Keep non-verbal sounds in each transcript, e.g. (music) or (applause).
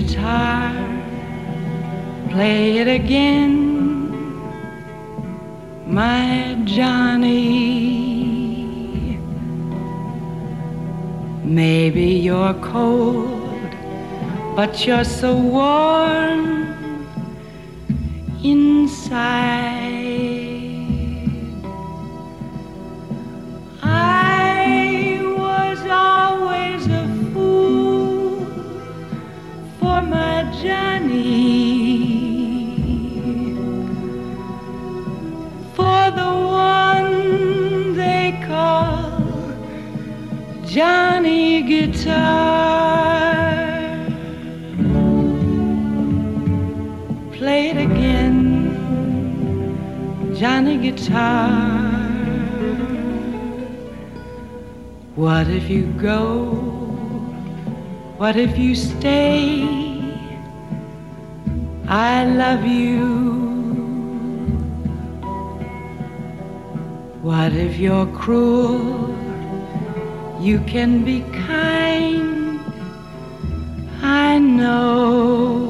Guitar, play it again, my Johnny. Maybe you're cold, but you're so warm inside. What if you go? What if you stay? I love you. What if you're cruel? You can be kind. I know.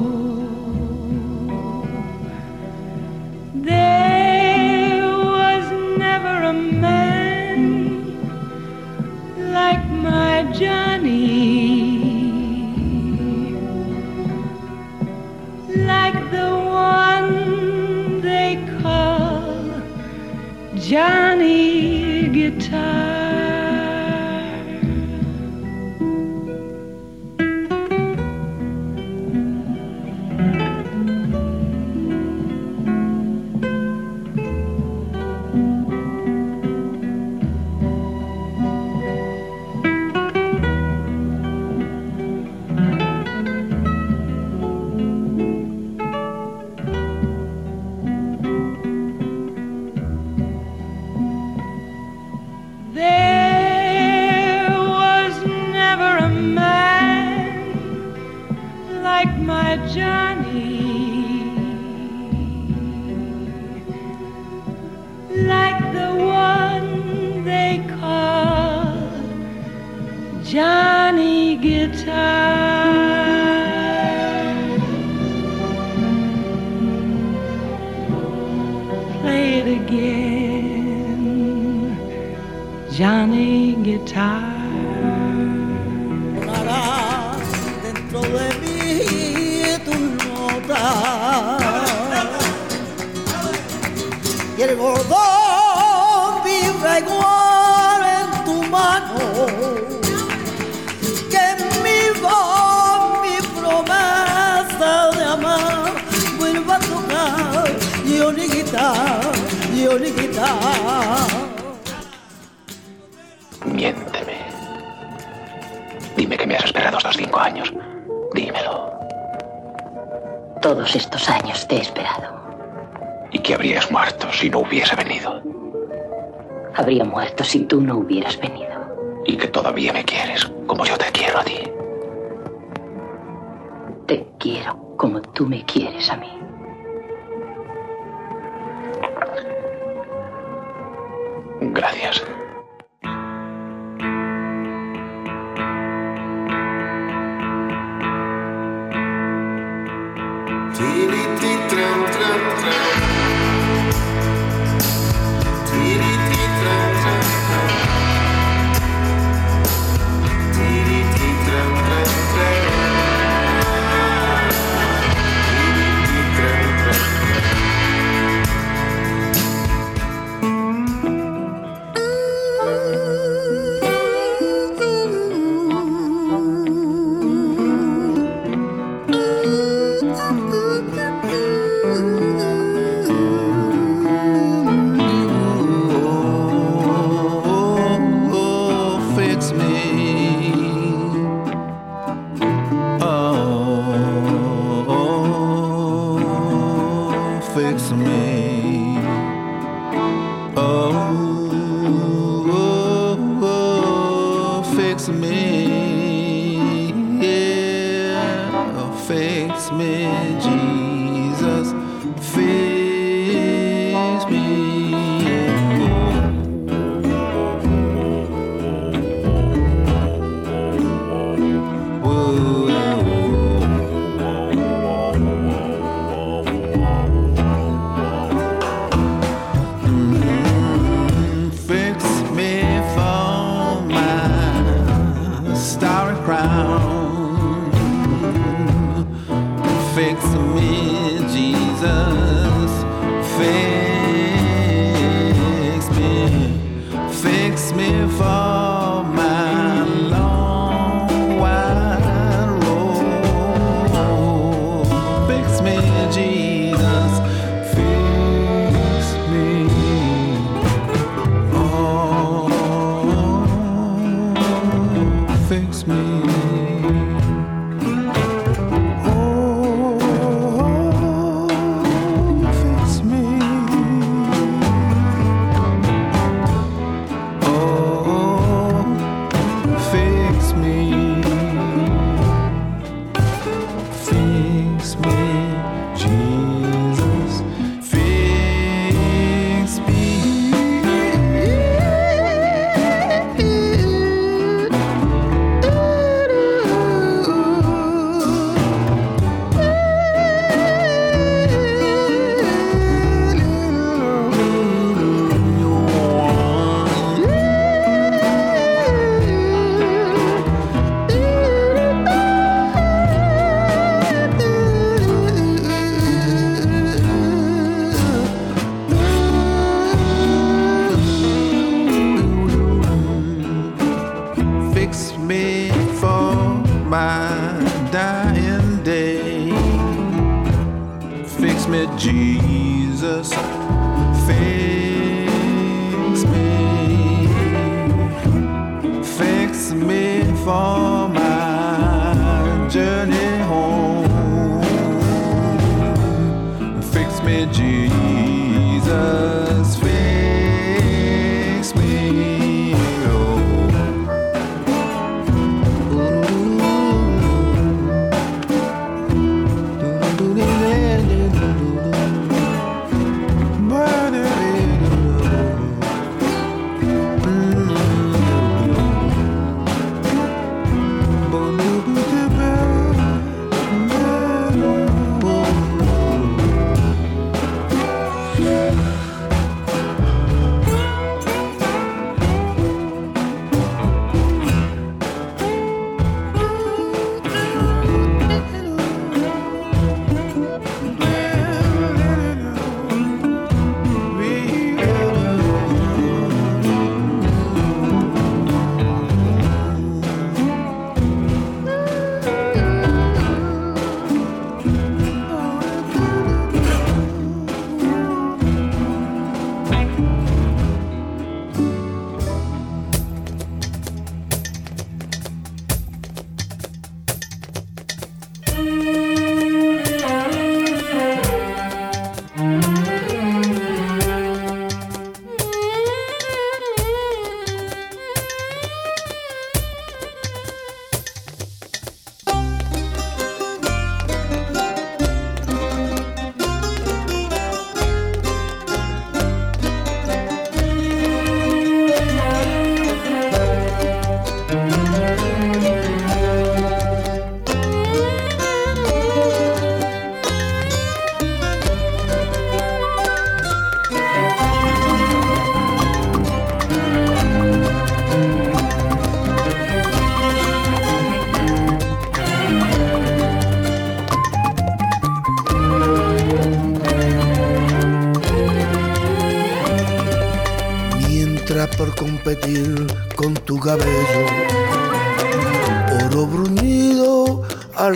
Esperado estos cinco años. Dímelo. Todos estos años te he esperado. ¿Y que habrías muerto si no hubiese venido? Habría muerto si tú no hubieras venido. Y que todavía me quieres como yo te quiero a ti. Te quiero como tú me quieres a mí. Gracias.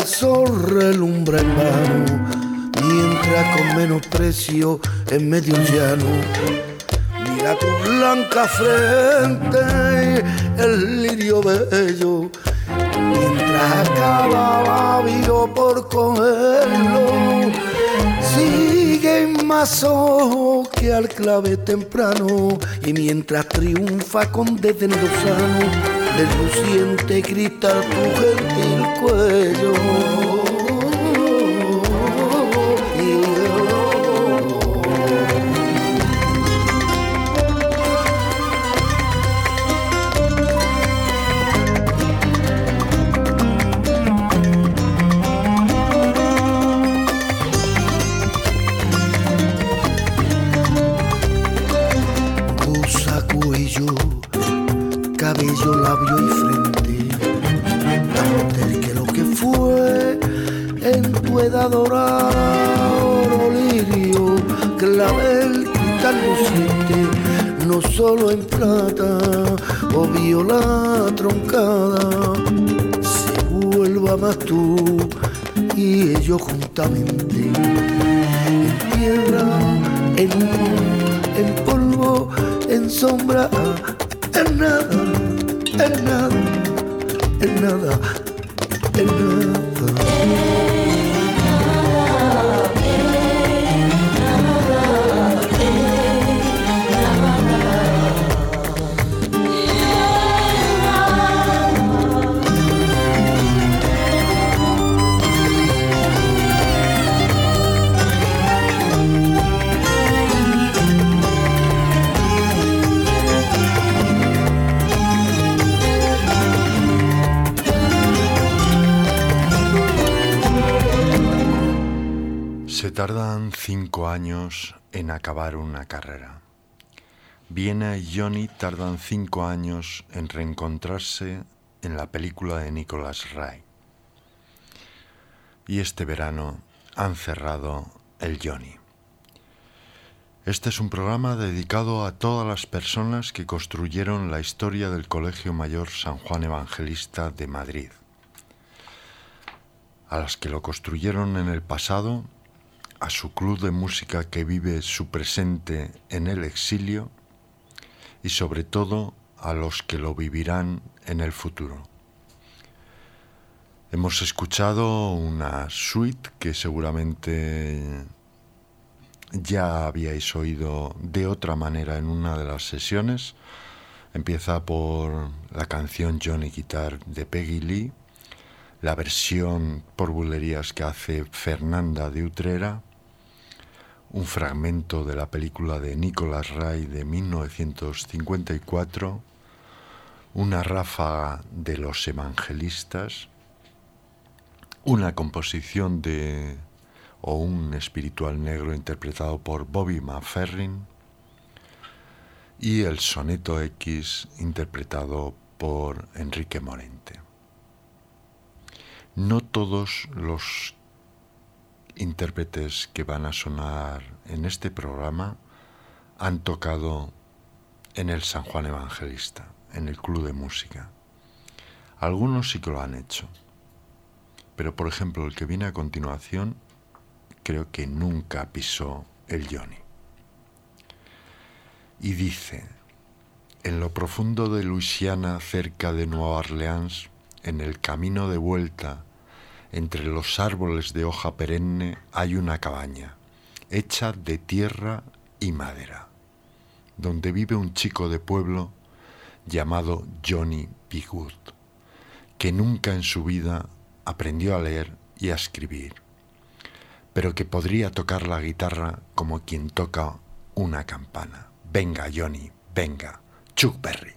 Al sol relumbra en vano, mientras con menosprecio en medio llano, mira tu blanca frente, el lirio bello, mientras acababa vivo por cogerlo, sigue más ojo que al clave temprano, y mientras triunfa con desdén lozano, del luciente cristal tu gentil cuello. No solo en plata o viola troncada, se vuelva más tú y ellos juntamente, en tierra, en humo, en polvo, en sombra, en nada, en nada, en nada, en nada. Tardan cinco años en acabar una carrera. Viena y Johnny tardan cinco años en reencontrarse en la película de Nicholas Ray. Y este verano han cerrado el Johnny. Este es un programa dedicado a todas las personas que construyeron la historia del Colegio Mayor San Juan Evangelista de Madrid. A las que lo construyeron en el pasado a su club de música que vive su presente en el exilio y sobre todo a los que lo vivirán en el futuro. Hemos escuchado una suite que seguramente ya habíais oído de otra manera en una de las sesiones. Empieza por la canción Johnny Guitar de Peggy Lee, la versión por bulerías que hace Fernanda de Utrera, un fragmento de la película de Nicholas Ray de 1954, una ráfaga de los evangelistas, una composición de o un espiritual negro interpretado por Bobby McFerrin y el soneto X interpretado por Enrique Morente. No todos los intérpretes que van a sonar en este programa han tocado en el San Juan Evangelista, en el Club de Música. Algunos sí que lo han hecho, pero por ejemplo el que viene a continuación creo que nunca pisó el Johnny. Y dice, en lo profundo de Luisiana, cerca de Nueva Orleans, en el camino de vuelta entre los árboles de hoja perenne hay una cabaña, hecha de tierra y madera, donde vive un chico de pueblo llamado Johnny Bigood, que nunca en su vida aprendió a leer y a escribir, pero que podría tocar la guitarra como quien toca una campana. Venga, Johnny, venga, Chuck Berry.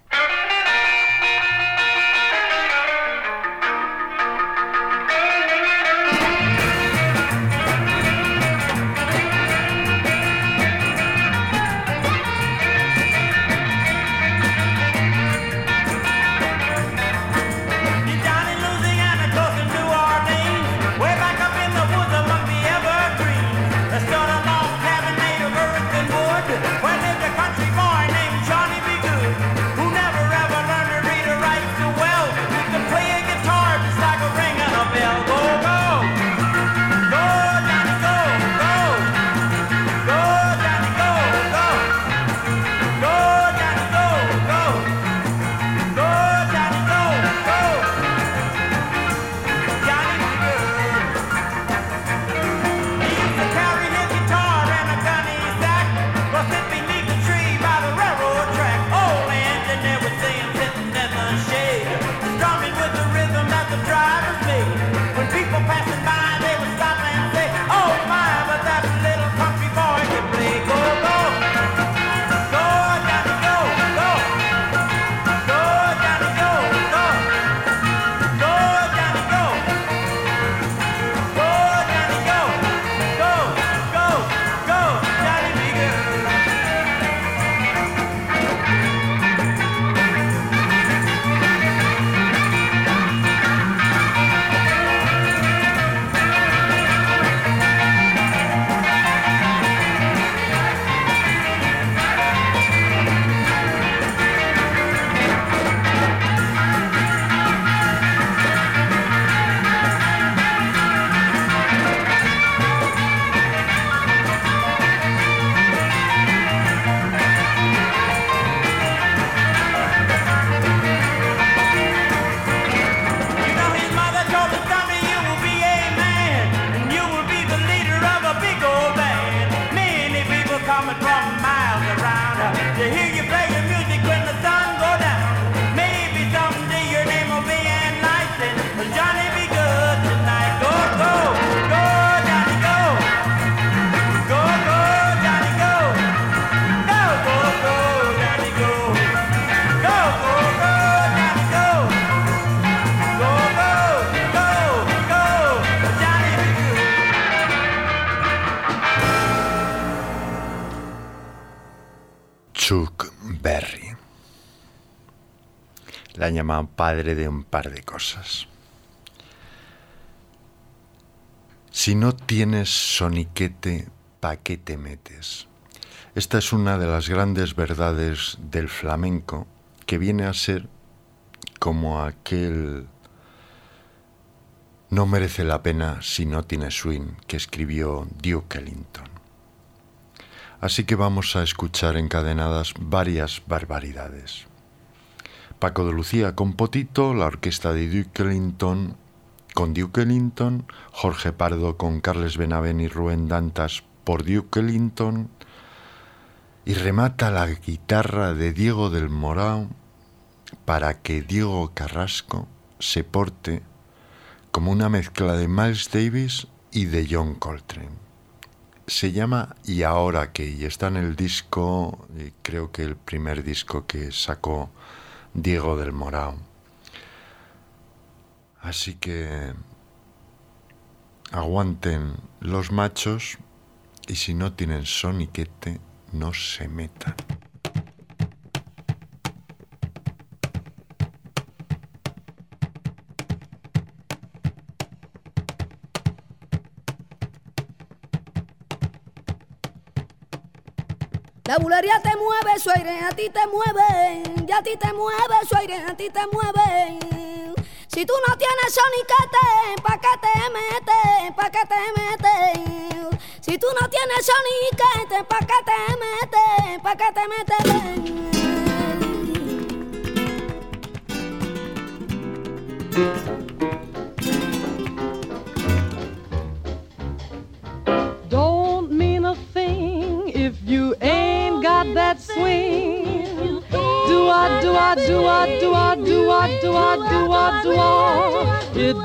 Han llamado padre de un par de cosas. Si no tienes soniquete, ¿pa' qué te metes? Esta es una de las grandes verdades del flamenco que viene a ser como aquel no merece la pena si no tiene swing que escribió Duke Ellington. Así que vamos a escuchar encadenadas varias barbaridades. Paco de Lucía con Potito, la orquesta de Duke Ellington con Duke Ellington, Jorge Pardo con Carles Benavent y Rubén Dantas por Duke Ellington, y remata la guitarra de Diego del Morao para que Diego Carrasco se porte como una mezcla de Miles Davis y de John Coltrane. Se llama Y ahora que, y está en el disco, eh, creo que el primer disco que sacó Diego del Morao. Así que aguanten los machos y si no tienen soniquete, no se metan. La bulería te mueve, su aire a ti te mueve, y a ti te mueve, su aire a ti te mueve. Si tú no tienes soniquete, ¿pa' qué te metes? ¿Pa' qué te metes? Si tú no tienes soniquete, ¿pa' qué te metes? ¿Pa' qué te metes?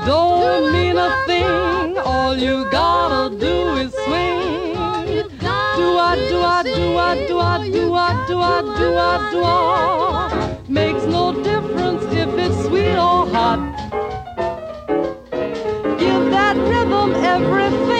Don't mean a thing. All you gotta do is swing. Do I, do I, do I, do I, do I, do I, do I, do I? Makes no difference if it's sweet or hot. Give that rhythm everything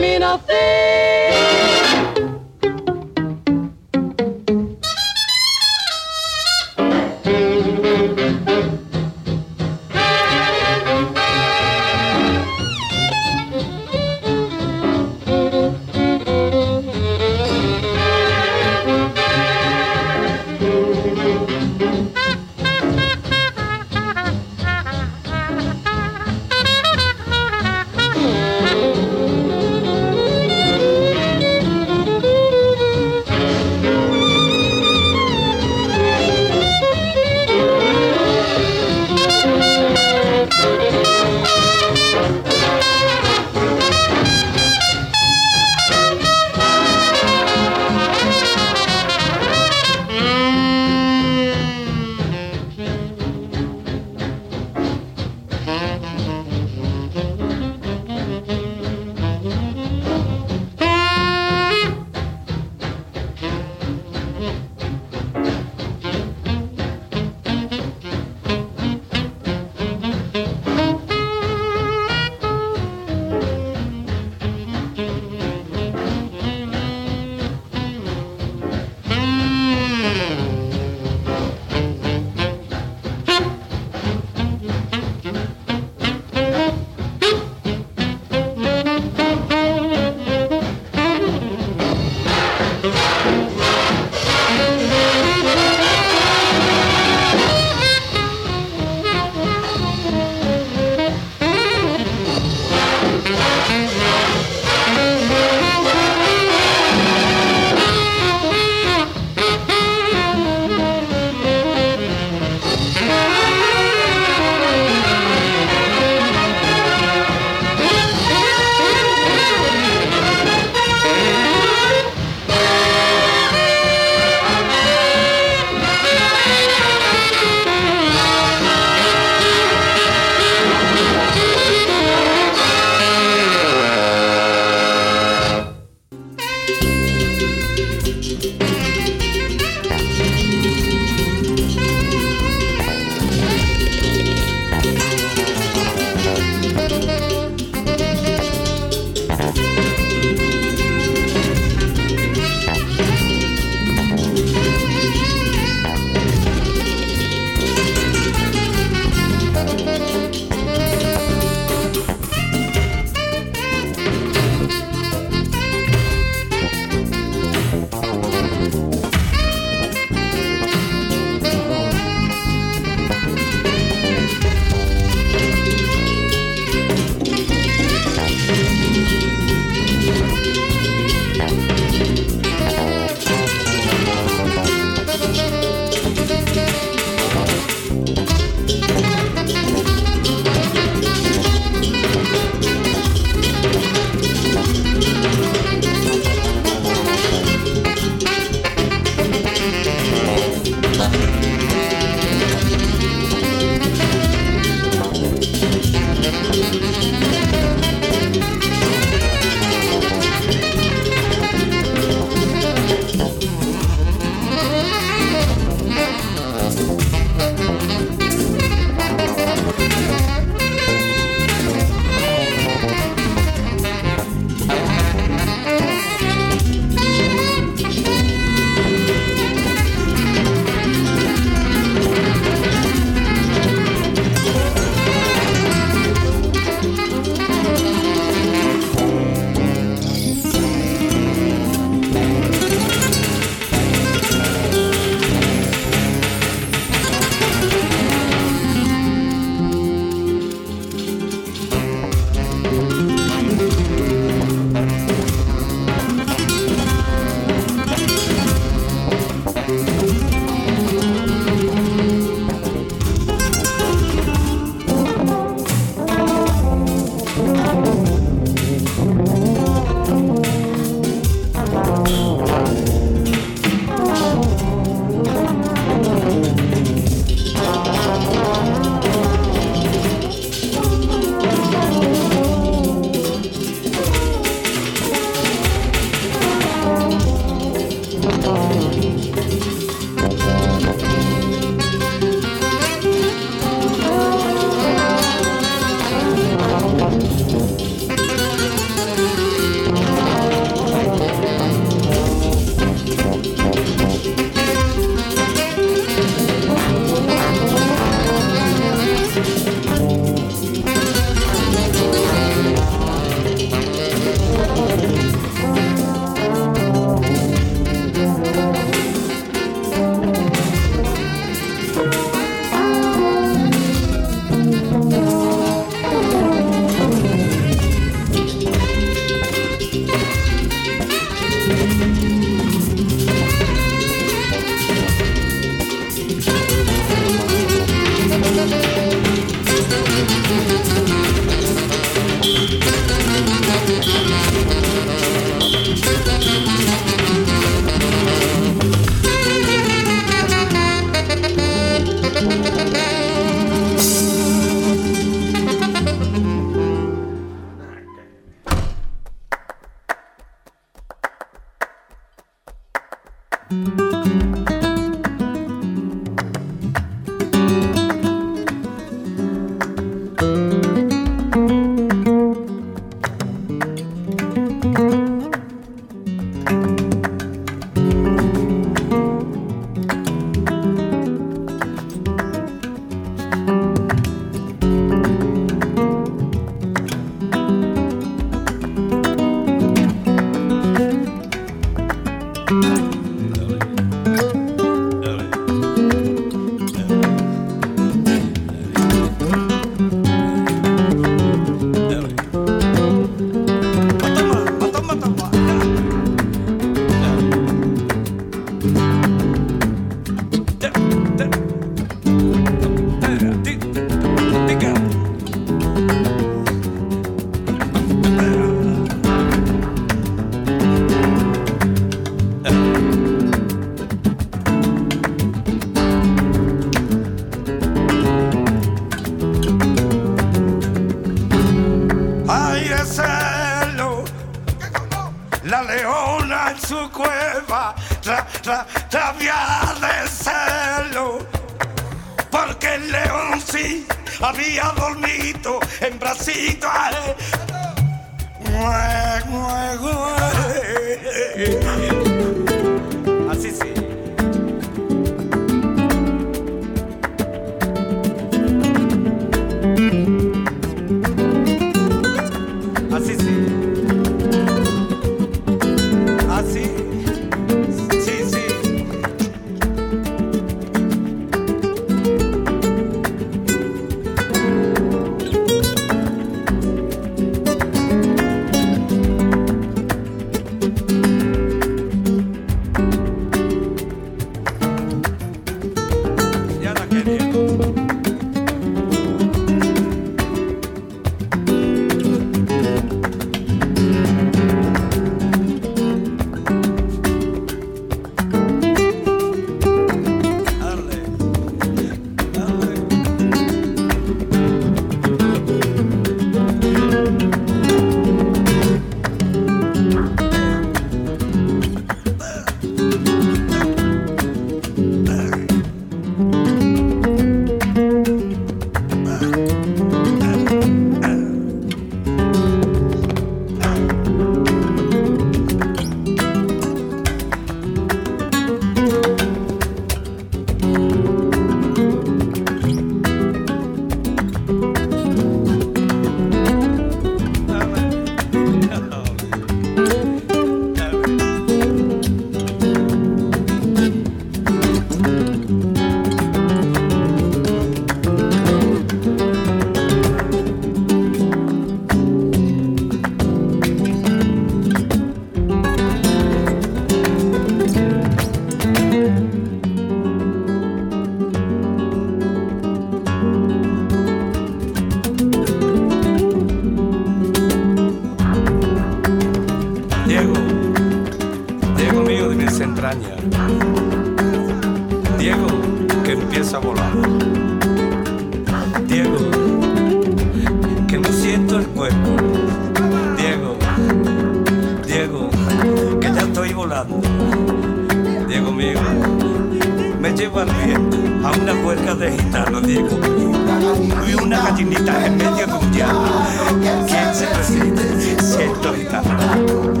en medio un llano, ¿quién se resiste? Siento gitano.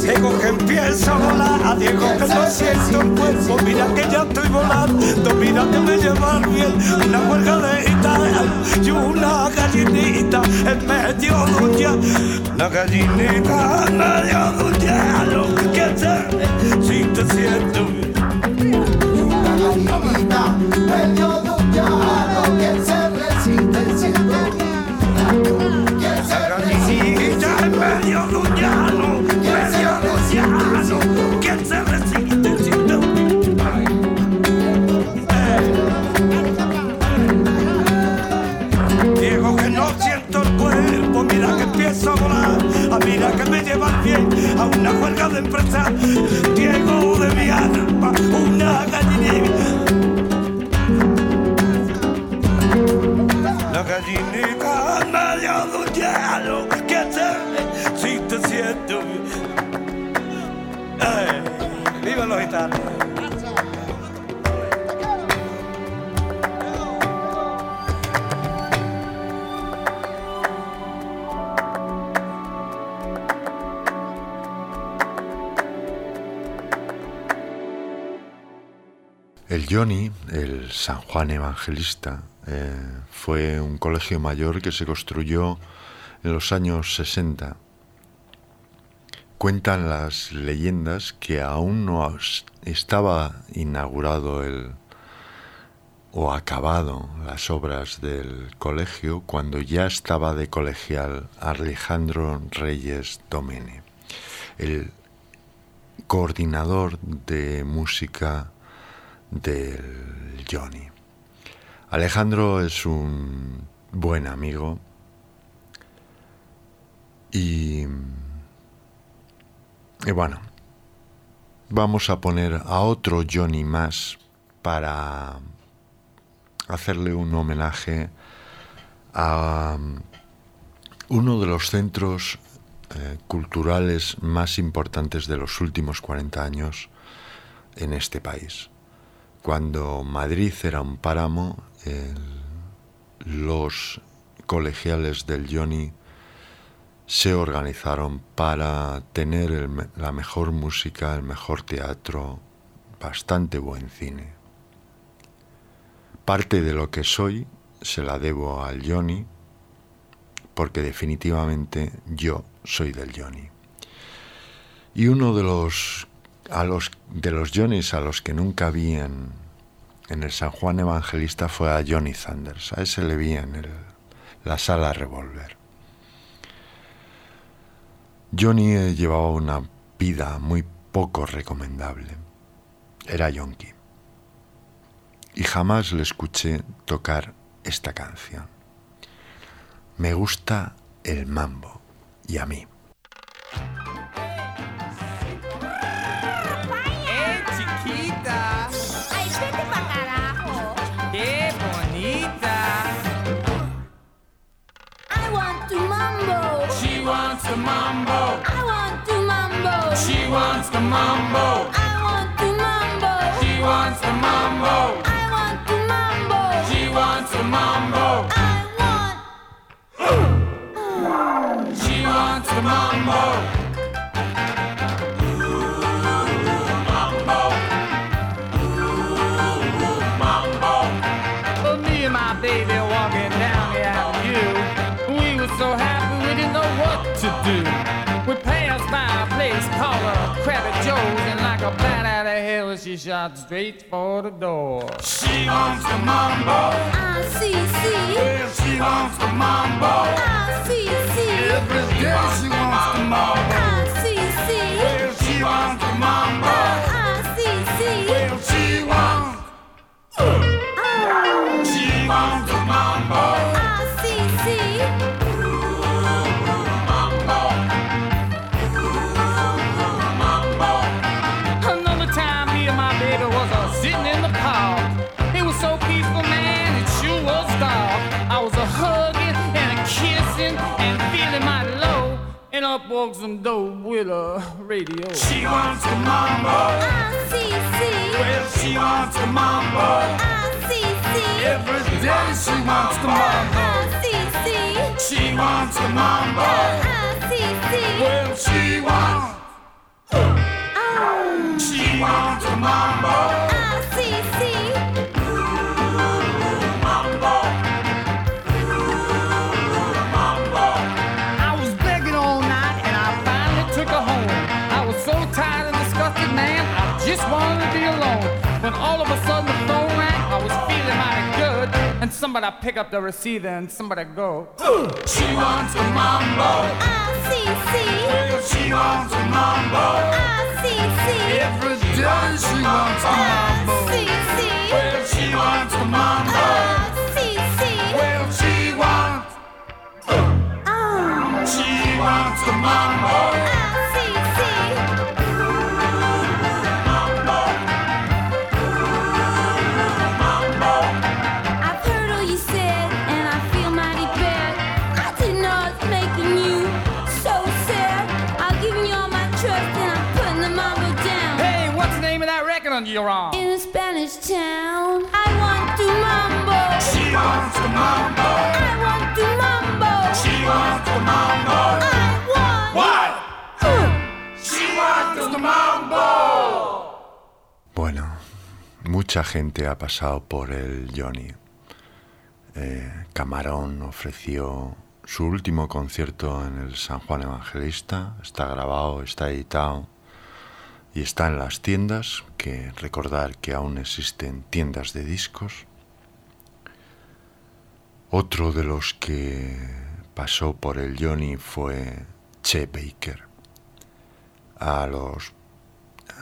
Diego que empieza a volar, Diego que no siento el cuerpo, mira que ya estoy volando, mira que me lleva bien, una huelga de gitanos y una gallinita en medio llano, una gallinita en medio un llano, que se, si te siento Gallinita ¿quién se resiste si tú? Diego que no siento el cuerpo, mira que empiezo a volar, a mira que me lleva al bien a una huelga de empresa. Diego de mi alma, una gallinita. La gallinita en medio de un ¡Viva! El Johnny, el San Juan Evangelista, eh, fue un colegio mayor que se construyó en los años 60. Cuentan las leyendas que aún no estaba inaugurado el o acabado las obras del colegio cuando ya estaba de colegial Alejandro Reyes Domene, el coordinador de música del Johnny. Alejandro es un buen amigo y, y bueno, vamos a poner a otro Johnny más para hacerle un homenaje a, uno de los centros eh, culturales más importantes de los últimos 40 años en este país. Cuando Madrid era un páramo, los colegiales del Johnny se organizaron para tener la mejor música, el mejor teatro, bastante buen cine. Parte de lo que soy se la debo al Johnny, porque definitivamente yo soy del Johnny. Y uno de los, a los, de los Johnnys a los que nunca vi en, en el San Juan Evangelista fue a Johnny Sanders. A ese le vi en el- la sala Revolver. Johnny eh, llevaba una vida muy poco recomendable. Era yonki. Y jamás le escuché tocar esta canción. Me gusta el mambo. Y a mí. Wants the mambo. I want to mambo. She wants the mambo. I want to mambo. She wants the mambo. Shot straight for the door. She wants the mambo. I see, see. Yeah, she wants the mambo. I see, see. Every day she wants the mambo. I see, see. Well, she wants the mambo. I see, see. Well, she wants. She wants the mambo. smoke some dope with a radio. She wants a mambo. RCC. Well, she wants a mambo. RCC. Every day she wants the mambo. RCC. She wants a mambo. RCC. Well, she wants. Uh, oh. She wants a mambo. And somebody pick up the receiver and somebody go. She wants the mambo. Mucha gente ha pasado por el Johnny. Eh, Camarón ofreció su último concierto en el San Juan Evangelista. Está grabado, está editado y está en las tiendas. Que recordar que aún existen tiendas de discos. Otro de los que pasó por el Johnny fue Che Baker. A los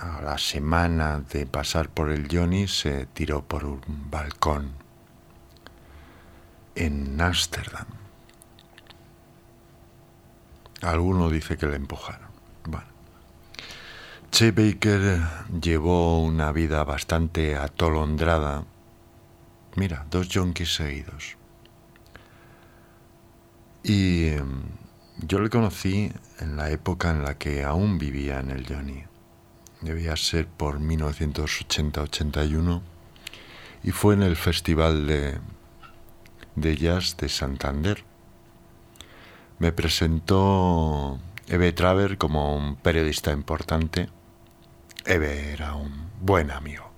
a la semana de pasar por el Johnny se tiró por un balcón en Ámsterdam. Alguno dice que le empujaron. Bueno. Che Baker llevó una vida bastante atolondrada. Mira, dos yonkis seguidos. Y em, Yo le conocí en la época en la que aún vivía en el Johnny. Debía ser por 1980-81 y fue en el Festival de, de Jazz de Santander. Me presentó Eve Traver como un periodista importante. Eve era un buen amigo.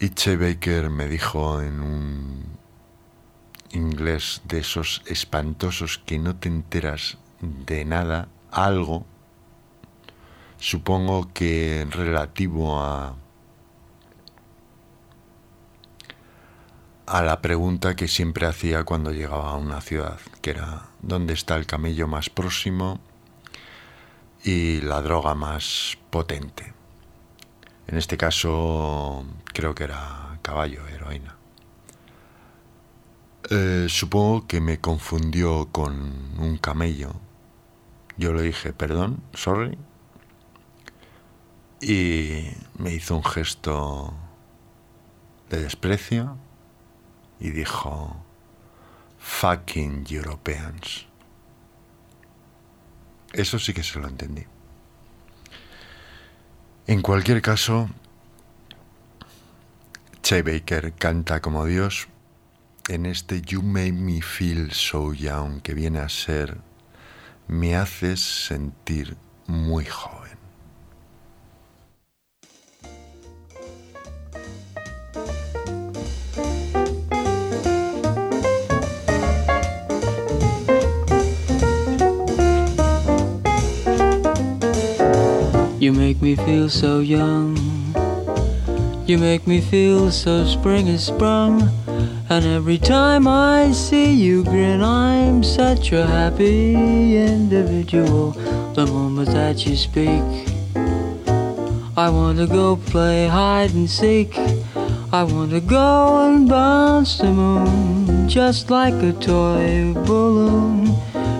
Itche Baker me dijo en un inglés de esos espantosos que no te enteras de nada, algo, supongo que relativo a a la pregunta que siempre hacía cuando llegaba a una ciudad, que era ¿dónde está el camello más próximo y la droga más potente? En este caso creo que era caballo, heroína. Eh, supongo que me confundió con un camello. Yo le dije, perdón, sorry. Y me hizo un gesto de desprecio y dijo, fucking Europeans. Eso sí que se lo entendí. En cualquier caso, Che Baker canta como Dios en este You Make Me Feel So Young que viene a ser Me haces sentir muy joven. You make me feel so young. You make me feel so spring is sprung. And every time I see you grin, I'm such a happy individual. The moment that you speak, I want to go play hide and seek. I want to go and bounce the moon just like a toy balloon.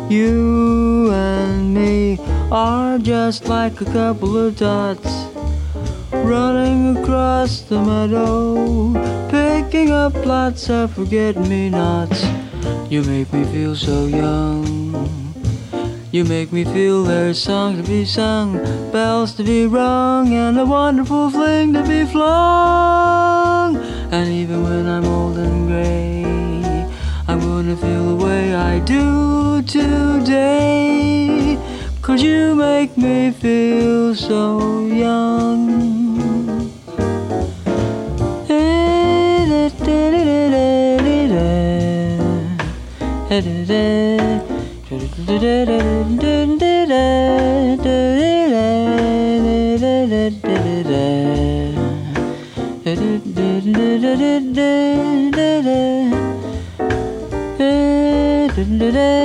You and me are just like a couple of dots running across the meadow, picking up lots of forget me nots. You make me feel so young. You make me feel there's songs to be sung, bells to be rung, and a wonderful fling to be flung. And even when I'm old and gray, Gonna feel the way I do today. Cause you make me feel so young. (laughs) Did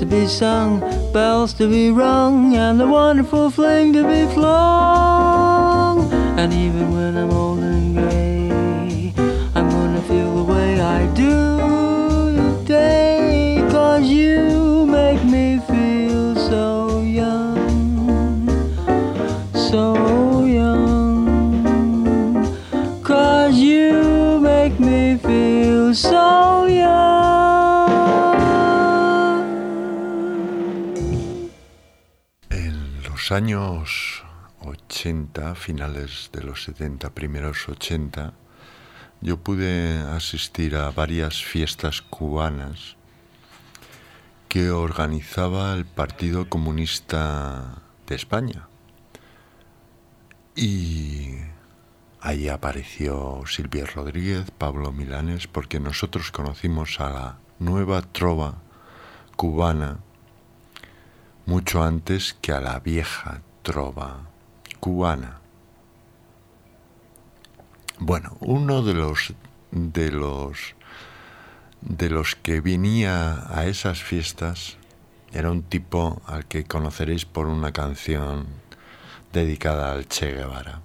to be sung, bells to be rung, 80, finales de los 70, primeros 80, yo pude asistir a varias fiestas cubanas que organizaba el Partido Comunista de España. Y ahí apareció Silvia Rodríguez, Pablo Milanes, porque nosotros conocimos a la nueva trova cubana mucho antes que a la vieja trova cubana. Bueno, uno de los de los de los que venía a esas fiestas era un tipo al que conoceréis por una canción dedicada al Che Guevara.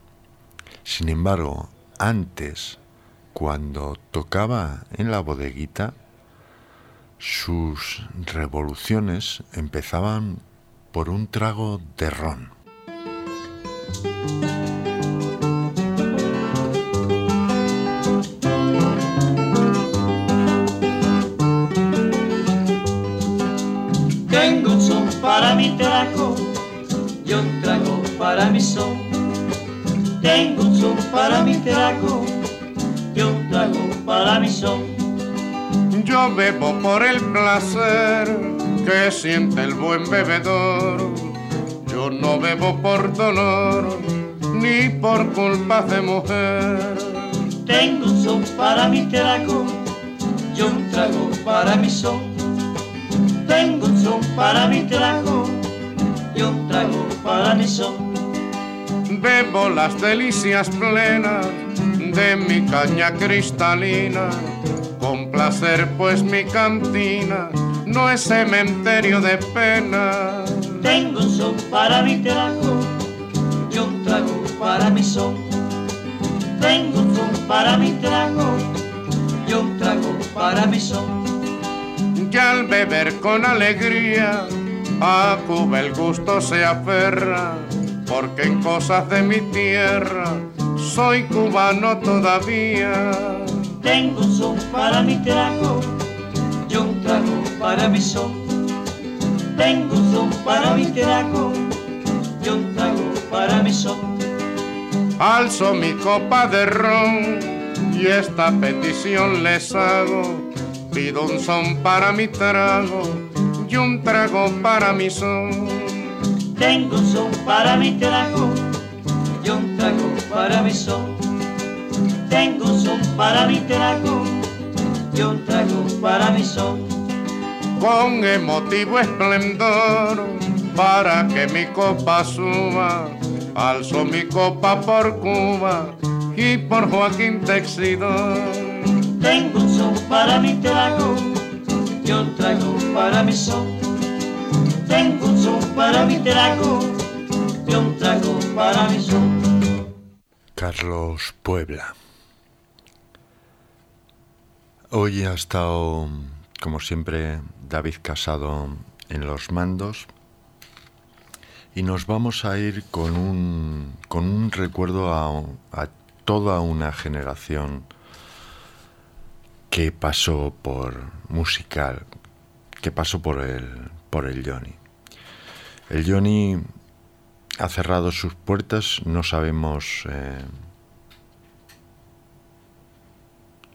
Sin embargo, antes, cuando tocaba en la bodeguita, sus revoluciones empezaban por un trago de ron. Trago y un trago para mi son. Tengo un son para mi trago y un trago para mi son. Yo bebo por el placer que siente el buen bebedor. Yo no bebo por dolor ni por culpa de mujer. Tengo un son para mi trago y un trago para mi son. Tengo un son para mi trago y un trago para mi son. Bebo las delicias plenas de mi caña cristalina. Con placer pues mi cantina no es cementerio de pena. Tengo un son para mi trago y un trago para mi son. Tengo un son para mi trago y un trago para mi son. Y al beber con alegría a Cuba el gusto se aferra, porque en cosas de mi tierra soy cubano todavía. Tengo un son para mi trago y un trago para mi son. Tengo un son para mi trago y un trago para mi son. Alzo mi copa de ron y esta petición les hago. Pido un son para mi trago y un trago para mi son. Tengo un son para mi trago y un trago para mi son. Tengo un son para mi trago y un trago para mi son. Con emotivo esplendor para que mi copa suba, alzo mi copa por Cuba y por Joaquín Texidor. Tengo un son para mi trago y un trago para mi son. Tengo un son para mi trago y un trago para mi son. Carlos Puebla. Hoy ha estado, como siempre, David Casado en los mandos y nos vamos a ir con un, con un recuerdo a toda una generación que pasó por musical, que pasó por el, por el Johnny. El Johnny ha cerrado sus puertas, no sabemos eh,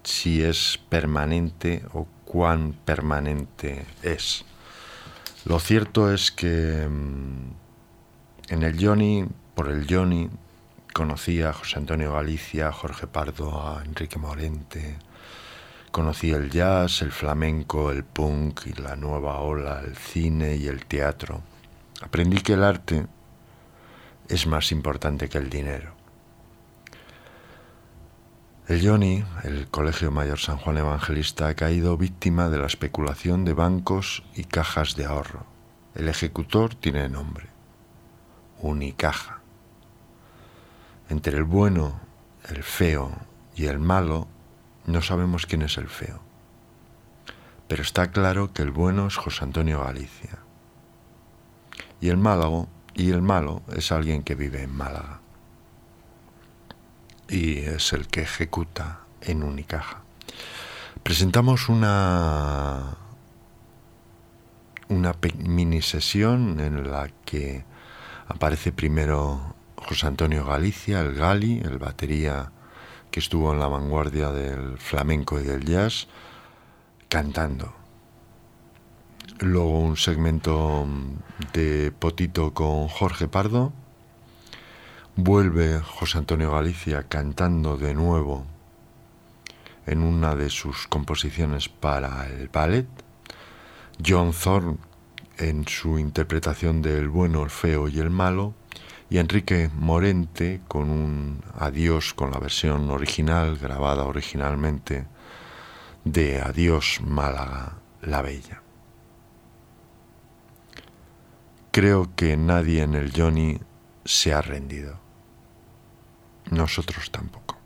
si es permanente o cuán permanente es. Lo cierto es que mm, en el Johnny, por el Johnny, conocí a José Antonio Galicia, a Jorge Pardo, a Enrique Morente, conocí el jazz, el flamenco, el punk y la nueva ola, el cine y el teatro. Aprendí que el arte es más importante que el dinero. El Johnny, el Colegio Mayor San Juan Evangelista, ha caído víctima de la especulación de bancos y cajas de ahorro. El ejecutor tiene nombre, Unicaja. Entre el bueno, el feo y el malo, no sabemos quién es el feo. Pero está claro que el bueno es José Antonio Galicia. Y el malo, y el malo es alguien que vive en Málaga. Y es el que ejecuta en Unicaja. Presentamos una una mini sesión en la que Aparece primero José Antonio Galicia, el Gali, el batería que estuvo en la vanguardia del flamenco y del jazz, cantando. Luego un segmento de Potito con Jorge Pardo. Vuelve José Antonio Galicia cantando de nuevo en una de sus composiciones para el ballet. John Thorne en su interpretación del bueno, el feo y el malo. Y Enrique Morente con un adiós con la versión original, grabada originalmente, de Adiós Málaga la Bella. Creo que nadie en el Johnny se ha rendido. Nosotros tampoco.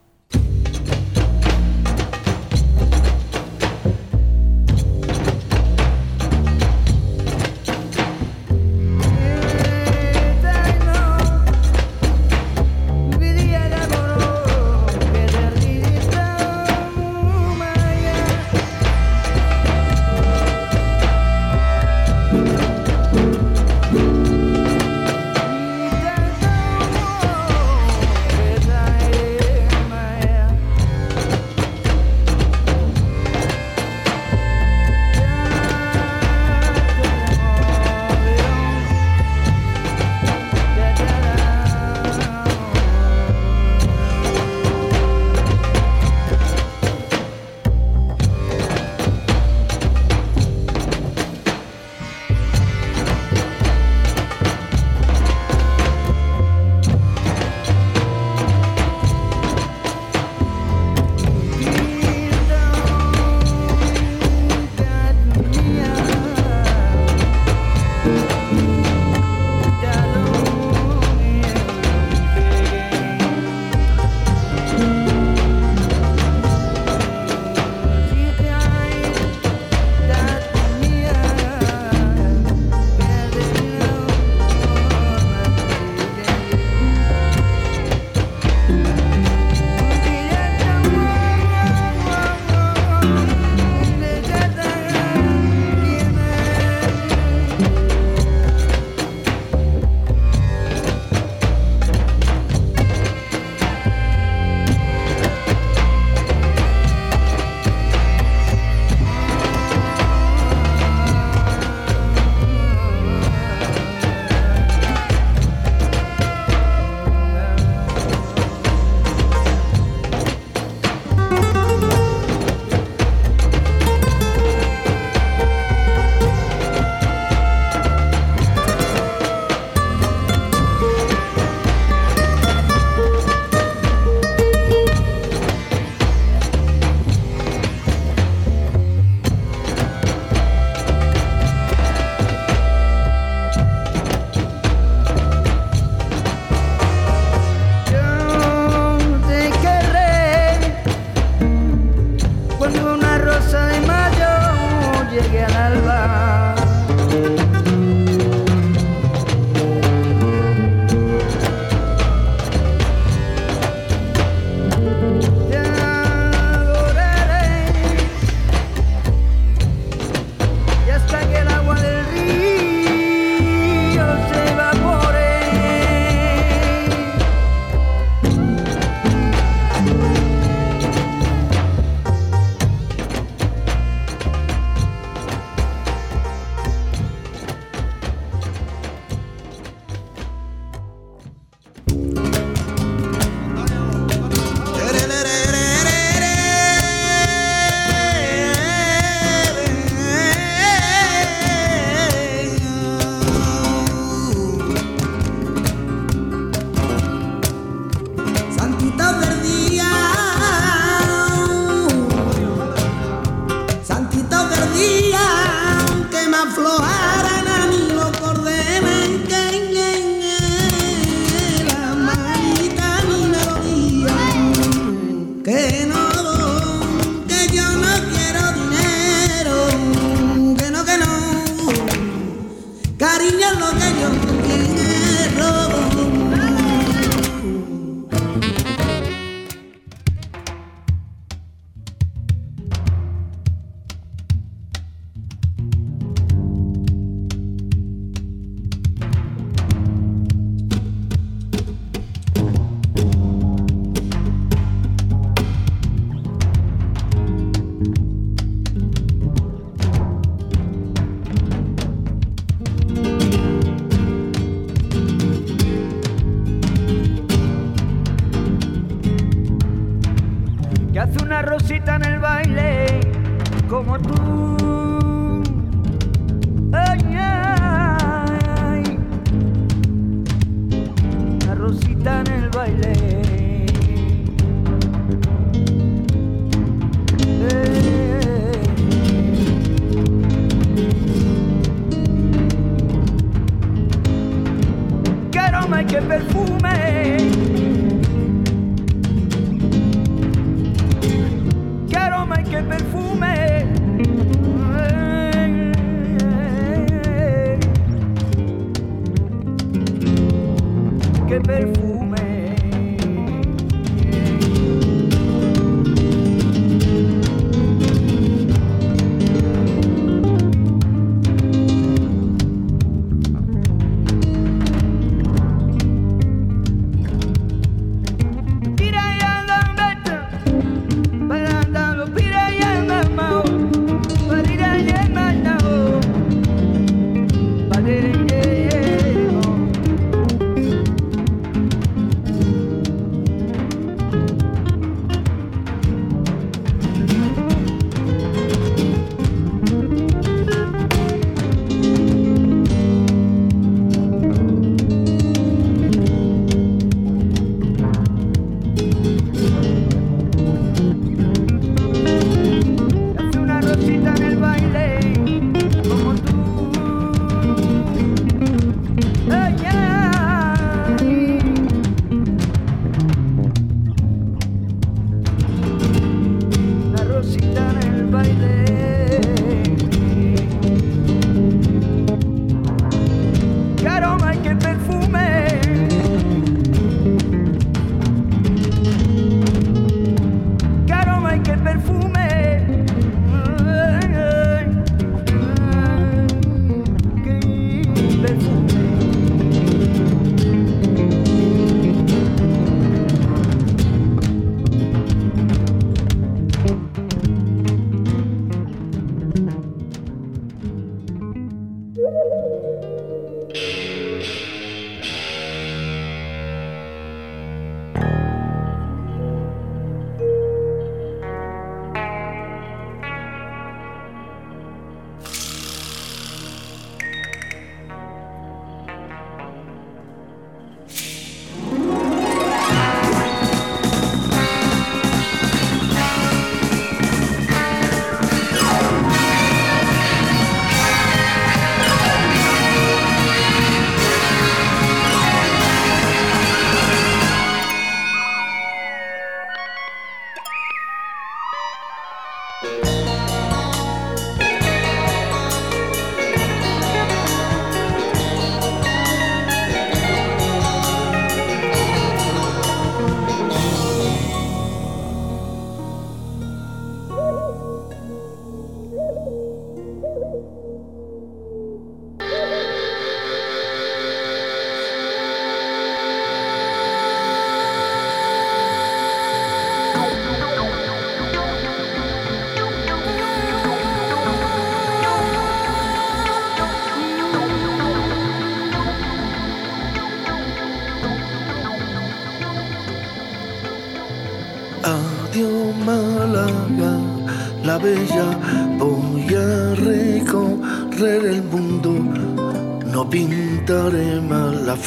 Adiós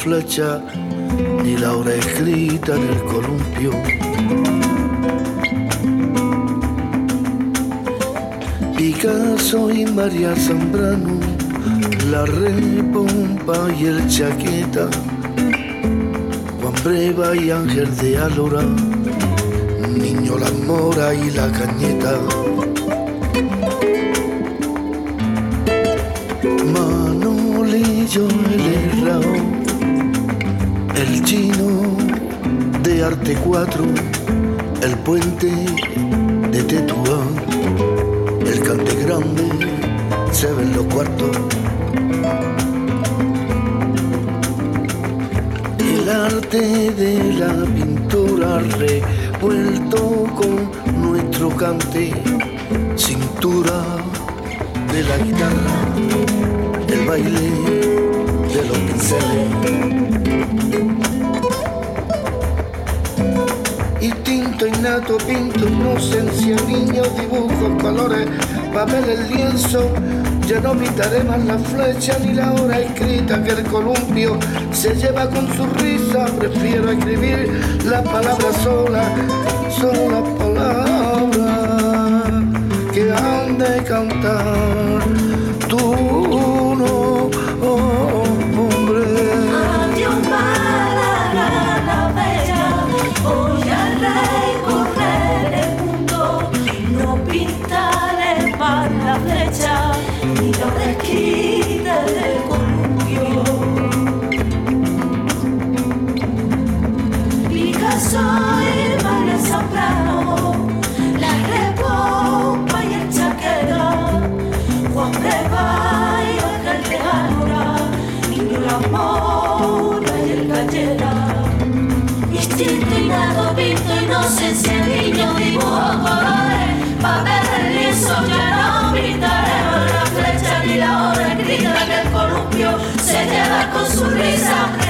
flecha ni la hora escrita en el columpio. Picasso y María Zambrano, la repompa y el chaqueta, Juan Breva y Ángel de Alora, Niño la mora y la cañeta. Manolillo el herrao, el chino de arte 4, el puente de Tetuán, el cante grande se ven los cuartos. El arte de la pintura revuelto con nuestro cante, cintura de la guitarra, el baile de los pinceles. Innato pinto inocencia, niños, dibujos, colores, papel, el lienzo. Ya no pintaré más la flecha ni la hora escrita que el columpio se lleva con su risa. Prefiero escribir las palabras solas, son las palabras que han de cantar. Inocencia, niño, dibujo, colores, papel, el lienzo, ya no pintaremos se lleva con su risa.